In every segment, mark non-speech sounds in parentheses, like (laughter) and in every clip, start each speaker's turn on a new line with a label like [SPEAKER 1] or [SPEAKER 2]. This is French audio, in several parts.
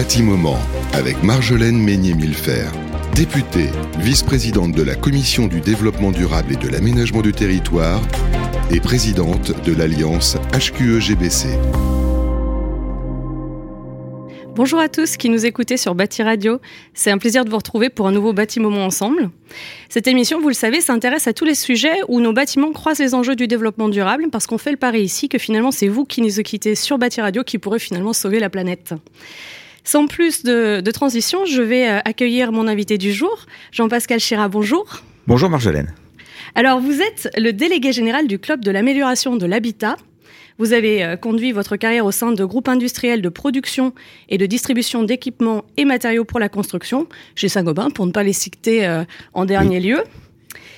[SPEAKER 1] Bâtiment avec Marjolaine Meignet-Millefer, députée, vice-présidente de la Commission du développement durable et de l'aménagement du territoire et présidente de l'Alliance HQE-GBC.
[SPEAKER 2] Bonjour à tous qui nous écoutez sur Bâti Radio. C'est un plaisir de vous retrouver pour un nouveau bâtiment ensemble. Cette émission, vous le savez, s'intéresse à tous les sujets où nos bâtiments croisent les enjeux du développement durable parce qu'on fait le pari ici que finalement c'est vous qui nous quittez sur Bâti Radio qui pourrez finalement sauver la planète. Sans plus de, transition, je vais euh, accueillir mon invité du jour, Jean-Pascal Chira. Bonjour.
[SPEAKER 3] Bonjour Marjolaine.
[SPEAKER 2] Alors vous êtes le délégué général du Club de l'amélioration de l'habitat vous avez euh, conduit votre carrière au sein de groupes industriels de production et de distribution d'équipements et matériaux pour la construction, chez Saint-Gobain, pour ne pas les citer euh, en dernier lieu.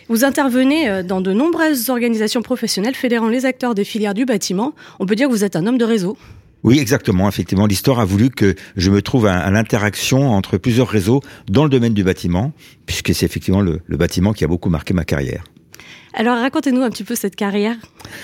[SPEAKER 2] Vous intervenez dans de nombreuses organisations professionnelles fédérant les acteurs des filières du bâtiment. On peut dire que vous êtes un homme de réseau.
[SPEAKER 3] Oui, exactement. Effectivement, l'histoire a voulu que je me trouve à, l'interaction entre plusieurs réseaux dans le domaine du bâtiment, puisque c'est effectivement le bâtiment qui a beaucoup marqué ma carrière.
[SPEAKER 2] Alors racontez-nous un petit peu cette carrière.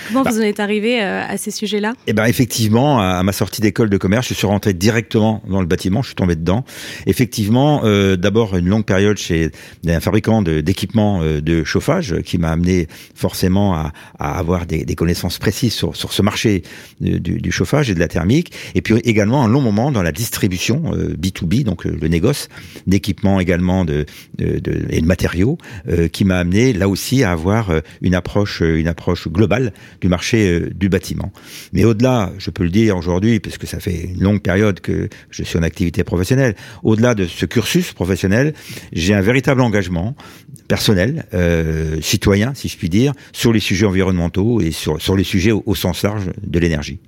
[SPEAKER 2] Comment bah. vous en êtes arrivé euh, à ces sujets-là?
[SPEAKER 3] Eh ben effectivement, à ma sortie d'école de commerce, je suis rentré directement dans le bâtiment. Je suis tombé dedans. Effectivement, euh, d'abord une longue période chez un fabricant d'équipements de, euh, de, chauffage qui m'a amené forcément à, à avoir des, des, connaissances précises sur, sur ce marché du, du, chauffage et de la thermique. Et puis également un long moment dans la distribution B2B, donc le négoce d'équipements également de, de, de, et de matériaux, qui m'a amené là aussi à avoir une approche, euh, une approche globale du marché euh, du bâtiment. Mais au-delà, je peux le dire aujourd'hui, parce que ça fait une longue période que je suis en activité professionnelle, au-delà de ce cursus professionnel, j'ai un véritable engagement personnel, citoyen, si je puis dire, sur les sujets environnementaux et sur, sur les sujets au sens large de l'énergie.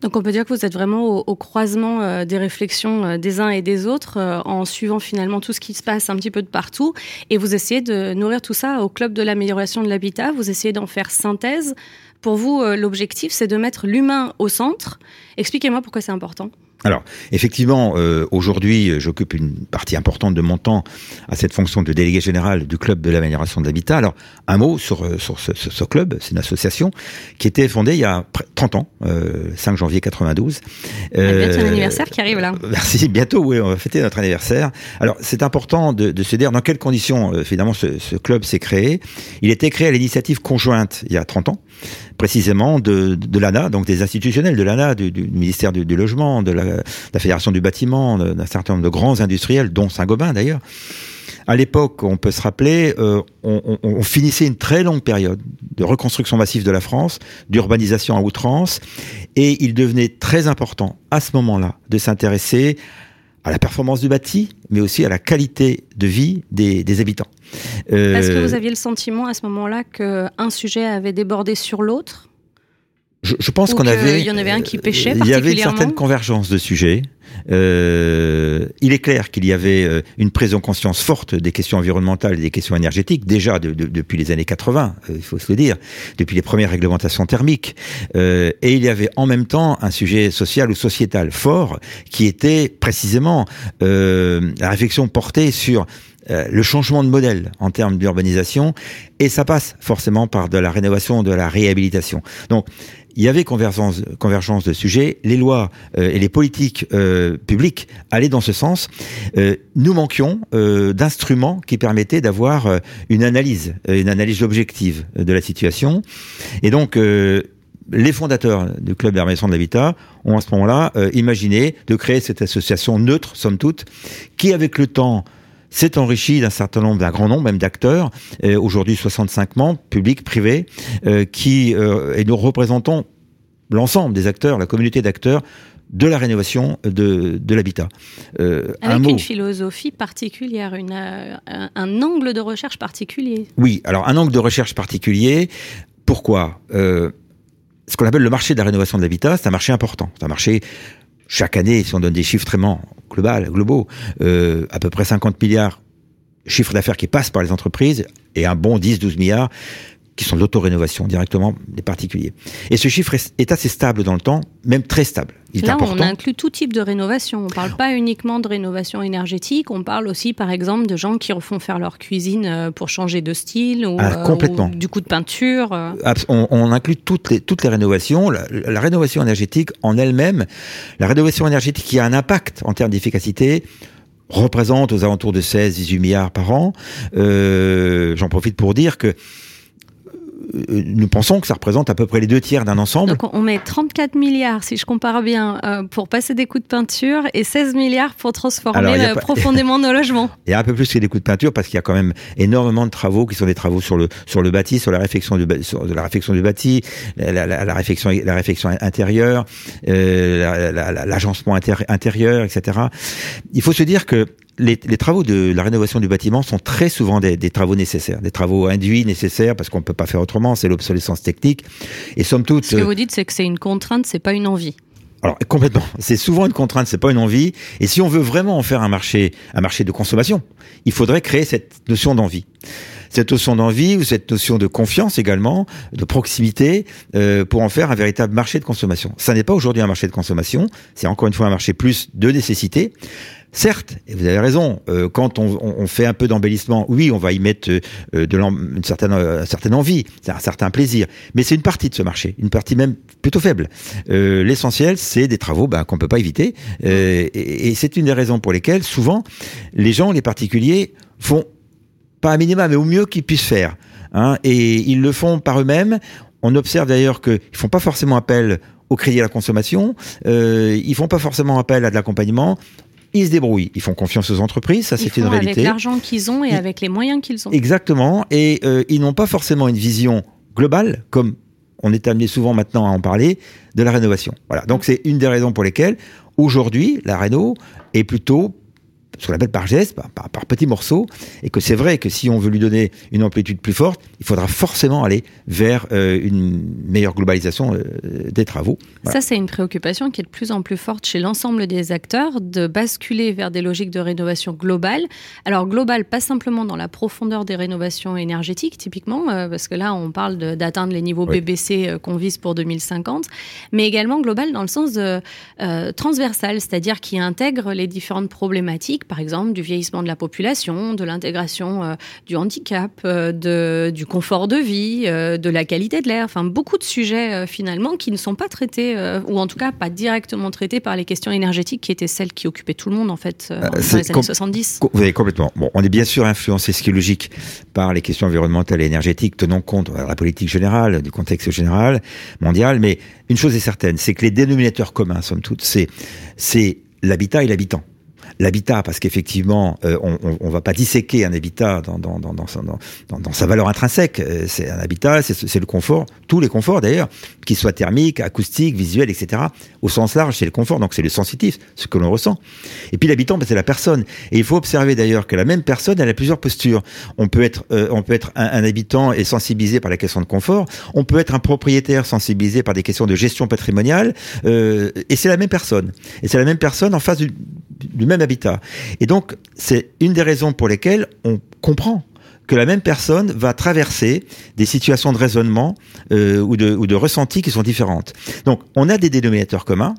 [SPEAKER 2] Donc on peut dire que vous êtes vraiment au, croisement euh, des réflexions euh, des uns et des autres euh, en suivant finalement tout ce qui se passe un petit peu de partout et vous essayez de nourrir tout ça au club de l'amélioration de l'habitat, vous essayez d'en faire synthèse. Pour vous, l'objectif, c'est de mettre l'humain au centre. Expliquez-moi pourquoi c'est important.
[SPEAKER 3] Alors, effectivement, euh, aujourd'hui, j'occupe une partie importante de mon temps à cette fonction de délégué général du club de l'amélioration de l'habitat. Alors, un mot sur, euh, sur ce, ce, ce club, c'est une association qui était fondée il y a 30 ans, euh, 5 janvier 92.
[SPEAKER 2] Euh, bientôt anniversaire qui arrive là. (laughs)
[SPEAKER 3] Merci, bientôt, oui, on va fêter notre anniversaire. Alors, c'est important de, de, se dire dans quelles conditions, euh, finalement, ce, ce club s'est créé. Il était créé à l'initiative conjointe il y a 30 ans, précisément de, de l'ANA, donc des institutionnels de l'ANA, du, du, ministère du, du Logement, de la la Fédération du bâtiment, d'un certain nombre de grands industriels, dont Saint-Gobain d'ailleurs. À l'époque, on peut se rappeler, euh, on, finissait une très longue période de reconstruction massive de la France, d'urbanisation à outrance, et il devenait très important à ce moment-là de s'intéresser à la performance du bâti, mais aussi à la qualité de vie des, habitants.
[SPEAKER 2] Est-ce que vous aviez le sentiment à ce moment-là qu'un sujet avait débordé sur l'autre?
[SPEAKER 3] Je, pense qu'on avait.
[SPEAKER 2] Il y en avait un qui pêchait.
[SPEAKER 3] Il y avait une certaine convergence de sujets. Euh, il est clair qu'il y avait euh, une prise en conscience forte des questions environnementales et des questions énergétiques, déjà depuis les années 80, euh, il faut se le dire, depuis les premières réglementations thermiques. Euh, et il y avait en même temps un sujet social ou sociétal fort qui était précisément la réflexion portée sur le changement de modèle en termes d'urbanisation, et ça passe forcément par de la rénovation, de la réhabilitation. Donc, il y avait convergence, de sujets, les lois euh, et les politiques euh, publiques allaient dans ce sens. Euh, nous manquions d'instruments qui permettaient d'avoir une analyse, une analyse objective de la situation. Et donc, les fondateurs du club d'armation de l'habitat ont à ce moment-là imaginé de créer cette association neutre, somme toute, qui avec le temps s'est enrichi d'un certain nombre, d'un grand nombre même d'acteurs, euh, aujourd'hui 65 membres, publics, privés, euh, qui, euh, et nous représentons l'ensemble des acteurs, la communauté d'acteurs de la rénovation de, de l'habitat.
[SPEAKER 2] Euh, Avec une philosophie particulière, une, un, un, angle de recherche particulier.
[SPEAKER 3] Oui, alors un angle de recherche particulier. Pourquoi? Euh, Ce qu'on appelle le marché de la rénovation de l'habitat, c'est un marché important. C'est un marché chaque année, si on donne des chiffres très global, globaux, euh, à peu près 50 milliards chiffre d'affaires qui passe par les entreprises et un bon 10-12 milliards qui sont de l'autorénovation directement des particuliers. Et ce chiffre est, assez stable dans le temps, même très stable.
[SPEAKER 2] Il Là, on inclut tout type de rénovation. On ne parle pas uniquement de rénovation énergétique, on parle aussi, par exemple, de gens qui refont faire leur cuisine euh, pour changer de style ou,
[SPEAKER 3] ah, complètement.
[SPEAKER 2] du coup de peinture. Euh.
[SPEAKER 3] On, inclut toutes les, toutes les rénovations. La, rénovation énergétique en elle-même, la rénovation énergétique qui a un impact en termes d'efficacité, représente aux alentours de 16-18 milliards par an. Euh, J'en profite pour dire que euh, nous pensons que ça représente à peu près les deux tiers d'un ensemble.
[SPEAKER 2] Donc on met 34 milliards, si je compare bien, euh, pour passer des coups de peinture et 16 milliards pour transformer euh, profondément nos logements. (laughs)
[SPEAKER 3] Il y a un peu plus que des coups de peinture parce qu'il y a quand même énormément de travaux qui sont des travaux sur le sur le bâti, sur la réfection du sur la réfection du bâti, la, la, la réfection intérieure, euh, l'agencement intérieur, etc. Il faut se dire que les, travaux de la rénovation du bâtiment sont très souvent des, travaux nécessaires, des travaux induits nécessaires parce qu'on ne peut pas faire autrement, c'est l'obsolescence technique.
[SPEAKER 2] Et somme toute. Ce que vous dites, c'est que c'est une contrainte, c'est pas une envie.
[SPEAKER 3] Alors complètement, (laughs) c'est souvent une contrainte, c'est pas une envie. Et si on veut vraiment en faire un marché, un marché de consommation, il faudrait créer cette notion d'envie cette notion d'envie ou cette notion de confiance également, de proximité, euh, pour en faire un véritable marché de consommation. Ça n'est pas aujourd'hui un marché de consommation, c'est encore une fois un marché plus de nécessité. Certes, vous avez raison, euh, quand on, fait un peu d'embellissement, oui, on va y mettre euh, de une certaine, euh, envie, un certain plaisir, mais c'est une partie de ce marché, une partie même plutôt faible. L'essentiel, c'est des travaux ben, qu'on peut pas éviter, et, c'est une des raisons pour lesquelles souvent les gens, les particuliers, font pas un minimum, mais au mieux qu'ils puissent faire. Hein, et ils le font par eux-mêmes. On observe d'ailleurs qu'ils font pas forcément appel au crédit à la consommation, ils font pas forcément appel à de l'accompagnement ils se débrouillent, ils font confiance aux entreprises, ça c'est une réalité.
[SPEAKER 2] Avec l'argent qu'ils ont et avec les moyens qu'ils ont.
[SPEAKER 3] Exactement, et euh, ils n'ont pas forcément une vision globale, comme on est amené souvent maintenant à en parler, de la rénovation. Voilà, donc c'est une des raisons pour lesquelles aujourd'hui la réno est plutôt ce qu'on appelle par geste, par, par, petits morceaux, et que c'est vrai que si on veut lui donner une amplitude plus forte, il faudra forcément aller vers euh, une meilleure globalisation euh, des travaux.
[SPEAKER 2] Ça, c'est une préoccupation qui est de plus en plus forte chez l'ensemble des acteurs, de basculer vers des logiques de rénovation globale. Alors globale, pas simplement dans la profondeur des rénovations énergétiques, typiquement, euh, parce que là, on parle d'atteindre les niveaux BBC qu'on vise pour 2050, mais également globale dans le sens transversal, c'est-à-dire qui intègre les différentes problématiques par exemple, du vieillissement de la population, de l'intégration euh, du handicap, euh, de, du confort de vie, euh, de la qualité de l'air, enfin beaucoup de sujets finalement qui ne sont pas traités, ou en tout cas pas directement traités par les questions énergétiques qui étaient celles qui occupaient tout le monde en fait dans les années 70.
[SPEAKER 3] Vous avez complètement. Bon, on est bien sûr influencé, ce qui est logique, par les questions environnementales et énergétiques, tenant compte de la politique générale, du contexte général, mondial, mais une chose est certaine, c'est que les dénominateurs communs, somme toute, c'est l'habitat et l'habitant l'habitat, parce qu'effectivement, euh, on, on, va pas disséquer un habitat dans, dans, dans sa valeur intrinsèque. Euh, c'est un habitat, c'est le confort, tous les conforts d'ailleurs, qu'ils soient thermiques, acoustiques, visuels, etc. Au sens large, c'est le confort, donc c'est le sensitif, ce que l'on ressent. Et puis l'habitant, ben, c'est la personne. Et il faut observer d'ailleurs que la même personne, elle a plusieurs postures. On peut être, euh, on peut être un, habitant et sensibilisé par la question de confort. On peut être un propriétaire sensibilisé par des questions de gestion patrimoniale. et c'est la même personne. Et c'est la même personne en face du, du même habitat. Et donc, c'est une des raisons pour lesquelles on comprend que la même personne va traverser des situations de raisonnement euh, ou, de, ou de qui sont différentes. Donc, on a des dénominateurs communs,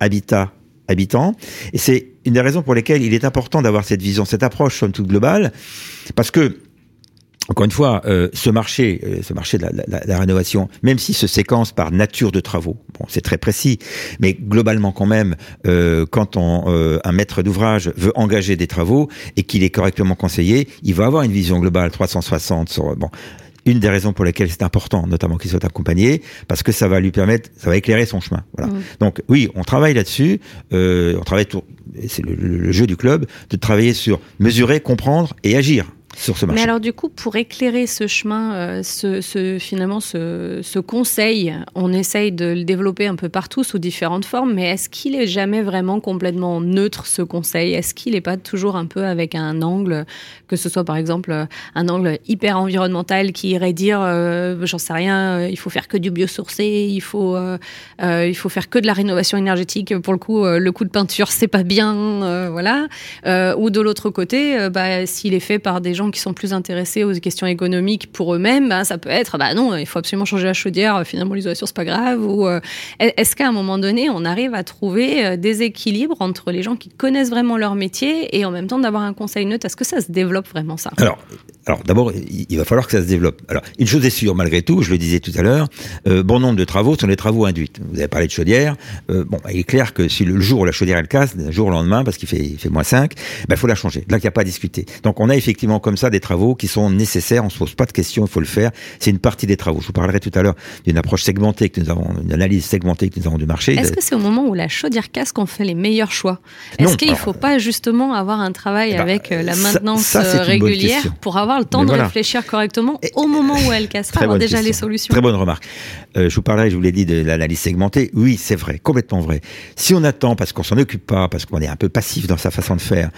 [SPEAKER 3] habitat, habitant, et c'est une des raisons pour lesquelles il est important d'avoir cette vision, cette approche somme toute globale, parce que encore une fois, euh, ce marché, euh, ce marché de la, rénovation, même s'il se séquence par nature de travaux, bon, c'est très précis, mais globalement quand même, euh, quand on, un maître d'ouvrage veut engager des travaux et qu'il est correctement conseillé, il va avoir une vision globale 360 sur bon. Une des raisons pour lesquelles c'est important, notamment qu'il soit accompagné, parce que ça va lui permettre, ça va éclairer son chemin. Voilà. Mmh. Donc oui, on travaille là-dessus, on travaille, c'est le jeu du club, de travailler sur mesurer, comprendre et agir
[SPEAKER 2] mais alors du coup, pour éclairer ce chemin, euh, ce, finalement ce, conseil, on essaye de le développer un peu partout sous différentes formes, mais est-ce qu'il est jamais vraiment complètement neutre ce conseil? Est-ce qu'il n'est pas toujours un peu avec un angle, que ce soit par exemple un angle hyper environnemental qui irait dire, euh, j'en sais rien, euh, il faut faire que du biosourcé, il faut, il faut faire que de la rénovation énergétique. Pour le coup, le coup de peinture, c'est pas bien, voilà. ou de l'autre côté, bah, s'il est fait par des gens qui sont plus intéressés aux questions économiques pour eux-mêmes, ben, ça peut être, bah non, il faut absolument changer la chaudière, finalement l'isolation c'est pas grave. Ou euh, est-ce qu'à un moment donné, on arrive à trouver euh, des équilibres entre les gens qui connaissent vraiment leur métier et en même temps d'avoir un conseil neutre? Est-ce que ça se développe vraiment ça?
[SPEAKER 3] Alors, d'abord, il va falloir que ça se développe. Alors, une chose est sûre, malgré tout, je le disais tout à l'heure, euh, bon nombre de travaux sont des travaux induits. Vous avez parlé de chaudière. Euh, bon, il est clair que si le jour où la chaudière elle casse, le jour au lendemain, parce qu'il fait, moins 5, il ben, faut la changer. Là, il n'y a pas à discuter. Donc, on a effectivement comme ça des travaux qui sont nécessaires. On se pose pas de questions, il faut le faire. C'est une partie des travaux. Je vous parlerai tout à l'heure d'une approche segmentée que nous avons, une analyse segmentée que nous avons du marché.
[SPEAKER 2] Est-ce que c'est au moment où la chaudière casse qu'on fait les meilleurs choix? Est-ce qu'il ne faut pas justement avoir un travail eh ben, avec euh, la maintenance régulière pour avoir le temps de réfléchir correctement au moment où elle (laughs) cassera, avoir déjà les solutions.
[SPEAKER 3] Très bonne remarque. Euh, je vous parlerai, je vous l'ai dit, de l'analyse segmentée. Oui, c'est vrai, complètement vrai. Si on attend parce qu'on s'en occupe pas, parce qu'on est un peu passif dans sa façon de faire,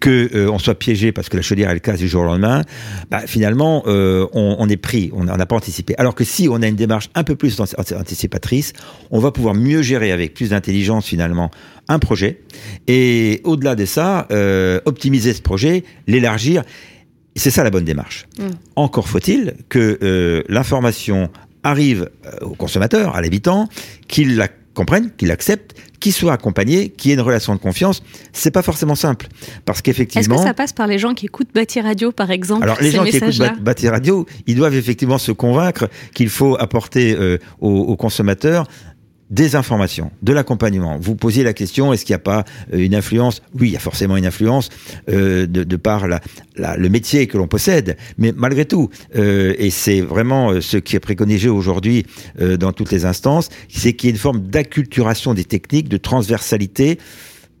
[SPEAKER 3] que euh, on soit piégé parce que la chaudière elle casse du jour au lendemain, bah, finalement euh, on, on, est pris, on n'a pas anticipé. Alors que si on a une démarche un peu plus anticipatrice, on va pouvoir mieux gérer avec plus d'intelligence finalement un projet et au-delà de ça, euh, optimiser ce projet, l'élargir c'est ça la bonne démarche. Mm. Encore faut-il que euh, l'information arrive au consommateur, à l'habitant, qu'il la comprenne, qu'il l'accepte, qu'il soit accompagné, qu'il y ait une relation de confiance. C'est pas forcément simple, parce qu'effectivement.
[SPEAKER 2] Est-ce que ça passe par les gens qui écoutent Bâti Radio, par exemple
[SPEAKER 3] Alors les gens qui écoutent Bâti Radio, ils doivent effectivement se convaincre qu'il faut apporter euh, aux consommateurs des informations, de l'accompagnement. Vous posiez la question, est-ce qu'il n'y a pas euh, une influence? Oui, il y a forcément une influence euh, de, de, par la, le métier que l'on possède, mais malgré tout, euh, et c'est vraiment ce qui est préconisé aujourd'hui dans toutes les instances, c'est qu'il y ait une forme d'acculturation des techniques, de transversalité,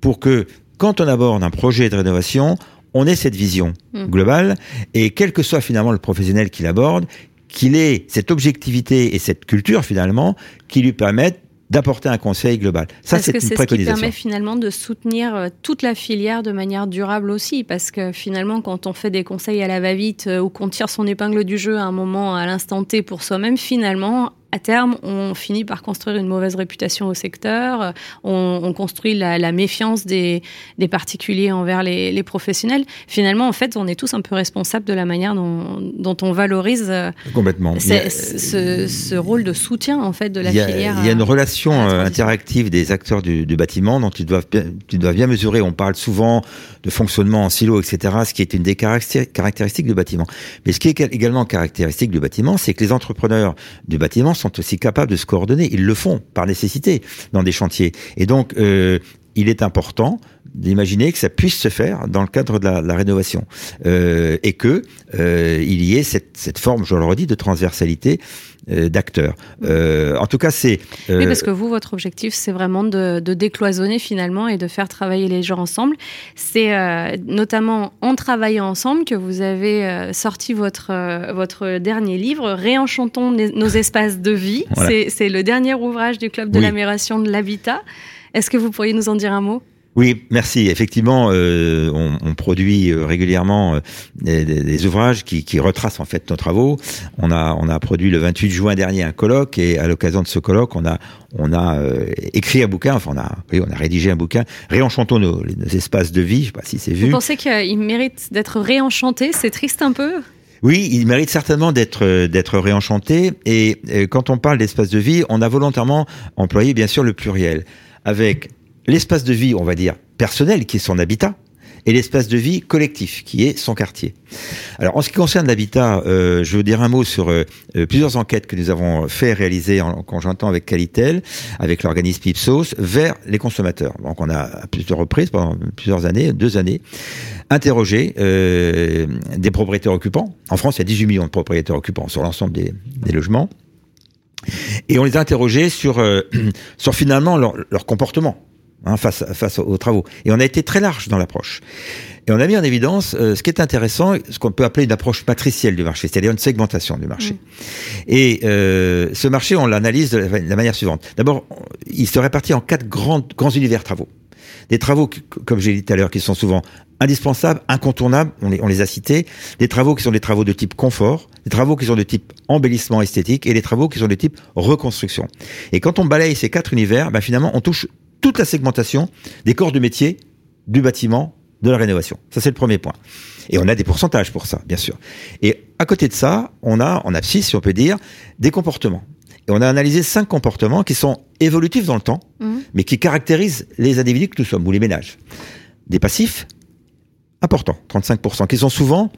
[SPEAKER 3] pour que quand on aborde un projet de rénovation, on ait cette vision mmh. globale, et quel que soit finalement le professionnel qui l'aborde, qu'il ait cette objectivité et cette culture finalement qui lui permettent d'apporter un conseil global.
[SPEAKER 2] Ça, c'est une préconisation. Ce qui permet finalement de soutenir euh, toute la filière de manière durable aussi, parce que finalement, quand on fait des conseils à la va-vite euh, ou qu'on tire son épingle du jeu à un moment, à l'instant T pour soi-même, finalement, à terme, on finit par construire une mauvaise réputation au secteur, on, construit la, méfiance des, particuliers envers les, professionnels. Finalement, en fait, on est tous un peu responsables de la manière dont, on valorise euh,
[SPEAKER 3] complètement
[SPEAKER 2] ce, rôle de soutien en fait de la filière.
[SPEAKER 3] Il y a une relation euh, interactive des acteurs du, bâtiment dont tu dois, tu dois bien mesurer. On parle souvent de fonctionnement en silo, etc., ce qui est une des caractéristiques du bâtiment. Mais ce qui est également caractéristique du bâtiment, c'est que les entrepreneurs du bâtiment sont aussi capables de se coordonner. Ils le font par nécessité dans des chantiers. Et donc, euh, il est important d'imaginer que ça puisse se faire dans le cadre de la, rénovation euh, et que euh, il y ait cette, cette forme, je le redis, de transversalité euh, d'acteurs. En tout cas, c'est.
[SPEAKER 2] oui, parce que vous, votre objectif, c'est vraiment de, de, décloisonner finalement et de faire travailler les gens ensemble. C'est notamment en travaillant ensemble que vous avez sorti votre votre dernier livre, Réenchantons nos espaces de vie. C'est le dernier ouvrage du club de l'amélioration de l'habitat. Est-ce que vous pourriez nous en dire un mot?
[SPEAKER 3] Oui, merci. Effectivement, euh, on, on, produit euh, régulièrement euh, des, des, ouvrages qui, qui, retracent en fait nos travaux. On a, on a produit le 28 juin dernier un colloque et à l'occasion de ce colloque, on a, on a euh, écrit un bouquin. Enfin, on a, oui, on a rédigé un bouquin. Réenchantons nos, nos espaces de vie. Je sais pas si c'est vu.
[SPEAKER 2] Vous pensez qu'il mérite d'être réenchanté? C'est triste un peu?
[SPEAKER 3] Oui, il mérite certainement d'être d'être réenchanté. Et quand on parle d'espace de vie, on a volontairement employé bien sûr le pluriel avec l'espace de vie, on va dire, personnel, qui est son habitat, et l'espace de vie collectif, qui est son quartier. Alors, en ce qui concerne l'habitat, euh, je veux dire un mot sur euh, euh, plusieurs enquêtes que nous avons fait réaliser en, conjointement avec Qualitel, avec l'organisme Ipsos, vers les consommateurs. Donc, on a à plusieurs reprises, pendant plusieurs années, deux années, interrogé des propriétaires occupants. En France, il y a 18 millions de propriétaires occupants sur l'ensemble des logements. Et on les a interrogés sur, (clears throat) sur finalement leur, leur comportement Hein, face, face aux travaux. Et on a été très large dans l'approche. Et on a mis en évidence euh, ce qui est intéressant, ce qu'on peut appeler une approche matricielle du marché, c'est-à-dire une segmentation du marché. Mm. Et euh, ce marché, on l'analyse de, la manière suivante. D'abord, il se répartit en quatre grands, grands univers travaux. Des travaux, comme j'ai dit tout à l'heure, qui sont souvent indispensables, incontournables, on les, a cités, des travaux qui sont des travaux de type confort, des travaux qui sont de type embellissement esthétique et des travaux qui sont de type reconstruction. Et quand on balaye ces quatre univers, ben finalement, on touche toute la segmentation des corps de métier du bâtiment de la rénovation. Ça, c'est le premier point. Et on a des pourcentages pour ça, bien sûr. Et à côté de ça, on a, en abscisse, si on peut dire, des comportements. Et on a analysé cinq comportements qui sont évolutifs dans le temps,
[SPEAKER 2] Mhm.
[SPEAKER 3] mais qui caractérisent les individus que nous sommes, ou les ménages. Des passifs, importants, 35%, qui sont souvent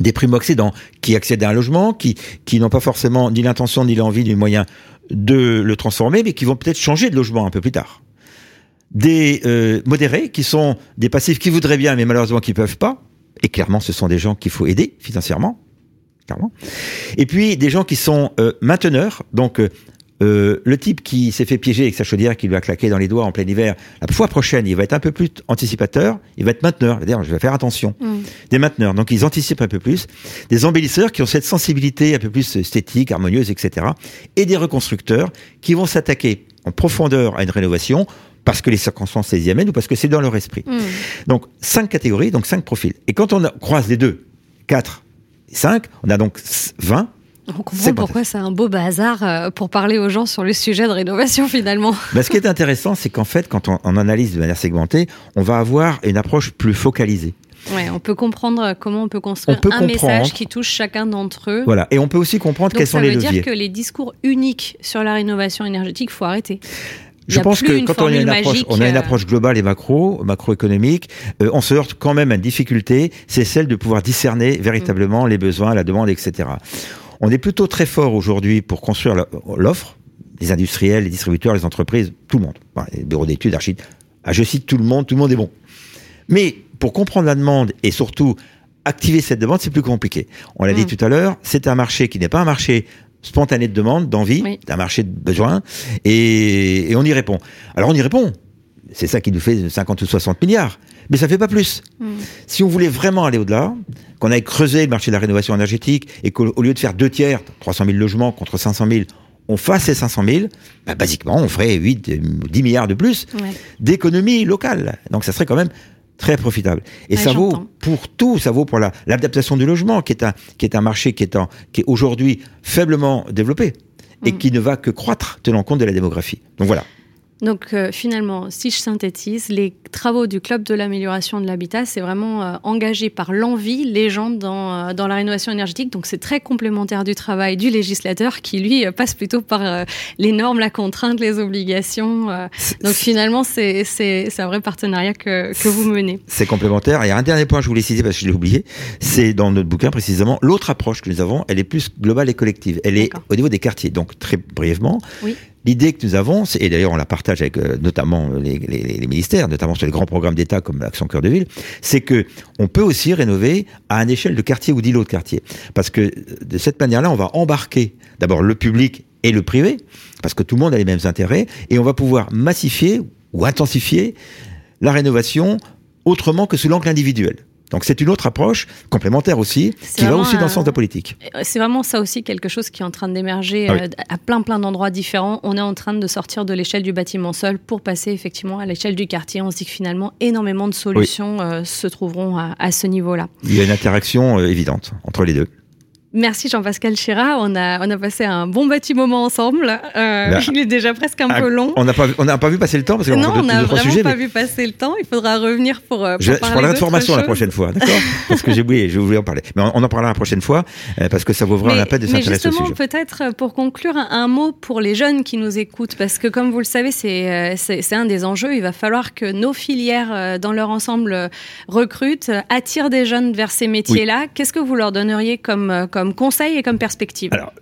[SPEAKER 3] des primo-accédants, qui accèdent à un logement, qui, qui n'ont pas forcément ni l'intention ni l'envie ni le moyen de le transformer, mais qui vont peut-être changer de logement un peu plus tard. Des euh, modérés, qui sont des passifs qui voudraient bien, mais malheureusement qui peuvent pas. Et clairement, ce sont des gens qu'il faut aider financièrement. Clairement. Et puis, des gens qui sont euh, mainteneurs, donc euh, euh, le type qui s'est fait piéger avec sa chaudière qui lui a claqué dans les doigts en plein hiver, la fois prochaine, il va être un peu plus anticipateur, il va être mainteneur, c'est-à-dire je vais faire attention.
[SPEAKER 2] Mm.
[SPEAKER 3] Des mainteneurs, donc ils anticipent un peu plus. Des embellisseurs qui ont cette sensibilité un peu plus esthétique, harmonieuse, etc. Et des reconstructeurs qui vont s'attaquer en profondeur à une rénovation parce que les circonstances les y amènent ou parce que c'est dans leur esprit.
[SPEAKER 2] Mm.
[SPEAKER 3] Donc cinq catégories, donc cinq profils. Et quand on croise les deux, quatre, cinq, on a donc 20
[SPEAKER 2] On comprend pourquoi c'est un beau bazar euh, pour parler aux gens sur le sujet de rénovation finalement. (laughs)
[SPEAKER 3] Ben, ce qui est intéressant, c'est qu'en fait, quand on, on analyse de manière segmentée, on va avoir une approche plus focalisée.
[SPEAKER 2] Ouais, on peut comprendre comment on peut construire
[SPEAKER 3] On peut
[SPEAKER 2] un
[SPEAKER 3] comprendre.
[SPEAKER 2] message qui touche chacun d'entre eux.
[SPEAKER 3] Voilà. Et on peut aussi comprendre
[SPEAKER 2] Donc
[SPEAKER 3] quels
[SPEAKER 2] ça
[SPEAKER 3] sont les
[SPEAKER 2] veut
[SPEAKER 3] leviers.
[SPEAKER 2] dire que les discours uniques sur la rénovation énergétique, faut arrêter.
[SPEAKER 3] Je pense que quand on a une approche,
[SPEAKER 2] magique,
[SPEAKER 3] on a une approche globale et macro, macroéconomique, euh, on se heurte quand même à une difficulté, c'est celle de pouvoir discerner véritablement les besoins, la demande, etc. On est plutôt très fort aujourd'hui pour construire l'offre, les industriels, les distributeurs, les entreprises, tout le monde, Enfin, les bureaux d'études, architectes. Ah, je cite tout le monde, tout le monde est bon. Mais pour comprendre la demande et surtout activer cette demande, c'est plus compliqué. On l'a
[SPEAKER 2] Mm.
[SPEAKER 3] dit tout à l'heure, c'est un marché qui n'est pas un marché spontané de demande, d'envie,
[SPEAKER 2] Oui.
[SPEAKER 3] c'est un marché de besoin, et, et on y répond. Alors on y répond. C'est ça qui nous fait 50 ou 60 milliards. Mais ça fait pas plus.
[SPEAKER 2] Mm.
[SPEAKER 3] Si on voulait vraiment aller au-delà, qu'on aille creuser le marché de la rénovation énergétique et qu'au au lieu de faire deux tiers, 300 000 logements contre 500 000, on fasse ces 500 000, bah, basiquement, on ferait 8, euh, 10 milliards de plus
[SPEAKER 2] Ouais.
[SPEAKER 3] d'économie locale. Donc ça serait quand même très profitable. Et
[SPEAKER 2] Ouais,
[SPEAKER 3] ça vaut pour tout, ça vaut pour la- l'adaptation du logement, qui est un, qui est un marché qui est, en- qui est aujourd'hui faiblement développé et
[SPEAKER 2] Mm.
[SPEAKER 3] qui ne va que croître tenant compte de la démographie. Donc voilà.
[SPEAKER 2] Donc euh, finalement, si je synthétise, les travaux du club de l'amélioration de l'habitat, c'est vraiment euh, engagé par l'envie les gens dans, euh, dans la rénovation énergétique. Donc c'est très complémentaire du travail du législateur qui lui euh, passe plutôt par les normes, la contrainte, les obligations. donc finalement, c'est un vrai partenariat que, que vous menez.
[SPEAKER 3] C'est complémentaire. Et un dernier point je voulais citer parce que je l'ai oublié, c'est dans notre bouquin précisément l'autre approche que nous avons. Elle est plus globale et collective. Elle est au niveau des quartiers. Donc très brièvement,
[SPEAKER 2] Oui.
[SPEAKER 3] L'idée que nous avons, et d'ailleurs on la partage avec euh, notamment les, les- les ministères, notamment sur les grands programmes d'État comme l'Action Cœur de Ville, c'est que on peut aussi rénover à une échelle de quartier ou d'îlot de quartier. Parce que euh, de cette manière-là, on va embarquer d'abord le public et le privé, parce que tout le monde a les mêmes intérêts, et on va pouvoir massifier ou intensifier la rénovation autrement que sous l'angle individuel. Donc c'est une autre approche complémentaire aussi, qui va aussi dans le sens de la politique.
[SPEAKER 2] Euh, C'est vraiment ça aussi quelque chose qui est en train d'émerger
[SPEAKER 3] Ah oui.
[SPEAKER 2] euh, à plein plein d'endroits différents. On est en train de sortir de l'échelle du bâtiment seul pour passer effectivement à l'échelle du quartier. On se dit que finalement énormément de solutions euh, se trouveront à, à ce niveau-là.
[SPEAKER 3] Il y a une interaction évidente entre les deux.
[SPEAKER 2] Merci Jean-Pascal Chira. On a, on a passé un bon petit moment ensemble. Euh,
[SPEAKER 3] Là.
[SPEAKER 2] il est déjà presque un peu long.
[SPEAKER 3] On n'a pas, on pas vu passer le temps parce qu'on
[SPEAKER 2] Non, on n'a vraiment
[SPEAKER 3] sujets.
[SPEAKER 2] pas
[SPEAKER 3] mais
[SPEAKER 2] vu passer le temps. Il faudra revenir pour, euh, pour
[SPEAKER 3] Je, je
[SPEAKER 2] parler
[SPEAKER 3] prendrai de
[SPEAKER 2] d'autres
[SPEAKER 3] formation la prochaine fois, d'accord (laughs) Parce que j'ai oublié, j'ai oublié en parler. Mais on, on en parlera la prochaine fois euh, parce que ça vaut vraiment la peine de s'intéresser au
[SPEAKER 2] justement, peut-être pour conclure, un, un mot pour les jeunes qui nous écoutent, parce que comme vous le savez, c'est un des enjeux. Il va falloir que nos filières, dans leur ensemble, recrutent, attirent des jeunes vers ces métiers-là. Qu'est-ce que vous leur donneriez comme, euh, comme conseil et comme perspective
[SPEAKER 3] Alors,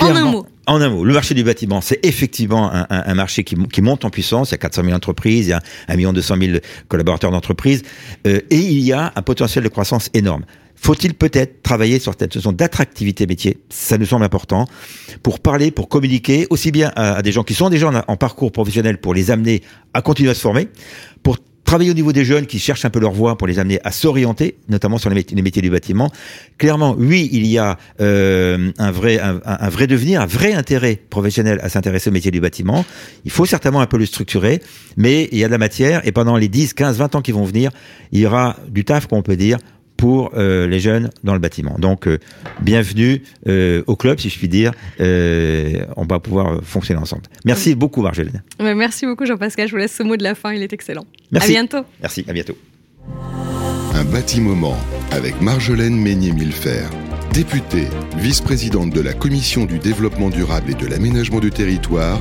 [SPEAKER 2] En un mot.
[SPEAKER 3] En un mot, le marché du bâtiment, c'est effectivement un, un- un marché qui, qui monte en puissance. Il y a 400 000 entreprises, il y a 1 million 200 000 collaborateurs d'entreprise, euh, et il y a un potentiel de croissance énorme. Faut-il peut-être travailler sur cette notion d'attractivité métier? Ça nous semble important pour parler, pour communiquer aussi bien à, à des gens qui sont déjà en, en parcours professionnel pour les amener à continuer à se former, pour travailler au niveau des jeunes qui cherchent un peu leur voie pour les amener à s'orienter, notamment sur les métiers, du bâtiment. Clairement, oui, il y a euh, un vrai un vrai devenir, un vrai intérêt professionnel à s'intéresser au métier du bâtiment. Il faut certainement un peu le structurer, mais il y a de la matière et pendant les 10, 15, 20 ans qui vont venir, il y aura du taf, qu'on peut dire, pour euh, les jeunes dans le bâtiment. Donc, euh, bienvenue euh, au club, si je puis dire. Euh, on va pouvoir fonctionner ensemble. Merci beaucoup, Marjolaine.
[SPEAKER 2] Merci beaucoup Jean-Pascal. Je vous laisse ce mot de la fin. Il est excellent.
[SPEAKER 3] Merci.
[SPEAKER 2] À bientôt.
[SPEAKER 3] Merci, à bientôt.
[SPEAKER 1] Un bâtiment avec Marjolaine Meignet-Millefer, députée, vice-présidente de la Commission du développement durable et de l'aménagement du territoire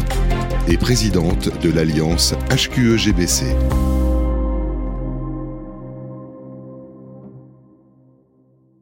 [SPEAKER 1] et présidente de l'Alliance HQE-GBC.